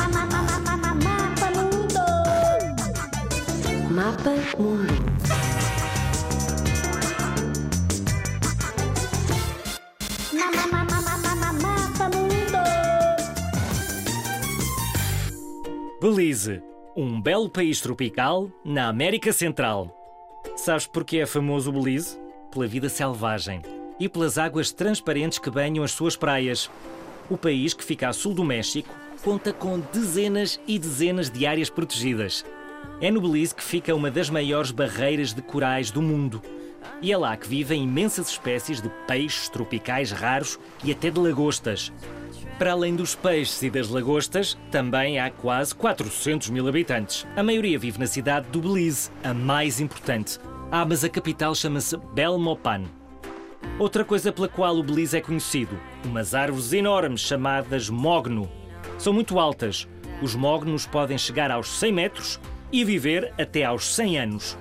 Mapa Mundo. Mapa Mundo. Mapa Mundo. Belize, um belo país tropical na América Central. Sabes porque é famoso o Belize? Pela vida selvagem e pelas águas transparentes que banham as suas praias. O país que fica a sul do México conta com dezenas e dezenas de áreas protegidas. É no Belize que fica uma das maiores barreiras de corais do mundo. E é lá que vivem imensas espécies de peixes tropicais raros e até de lagostas. Para além dos peixes e das lagostas, também há quase 400 mil habitantes. A maioria vive na cidade do Belize, a mais importante. Ah, mas a capital chama-se Belmopan. Outra coisa pela qual o Belize é conhecido: umas árvores enormes chamadas mogno. São muito altas. Os mognos podem chegar aos 100 metros e viver até aos 100 anos.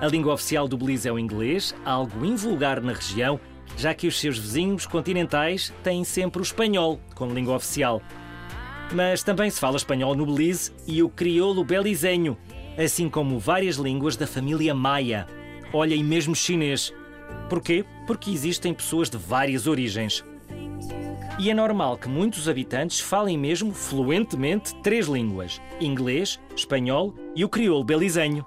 A língua oficial do Belize é o inglês, algo invulgar na região, já que os seus vizinhos continentais têm sempre o espanhol como língua oficial. Mas também se fala espanhol no Belize e o crioulo belizenho, assim como várias línguas da família maia. Olha, e mesmo chinês. Porquê? Porque existem pessoas de várias origens. E é normal que muitos habitantes falem mesmo fluentemente três línguas: inglês, espanhol e o crioulo belizenho.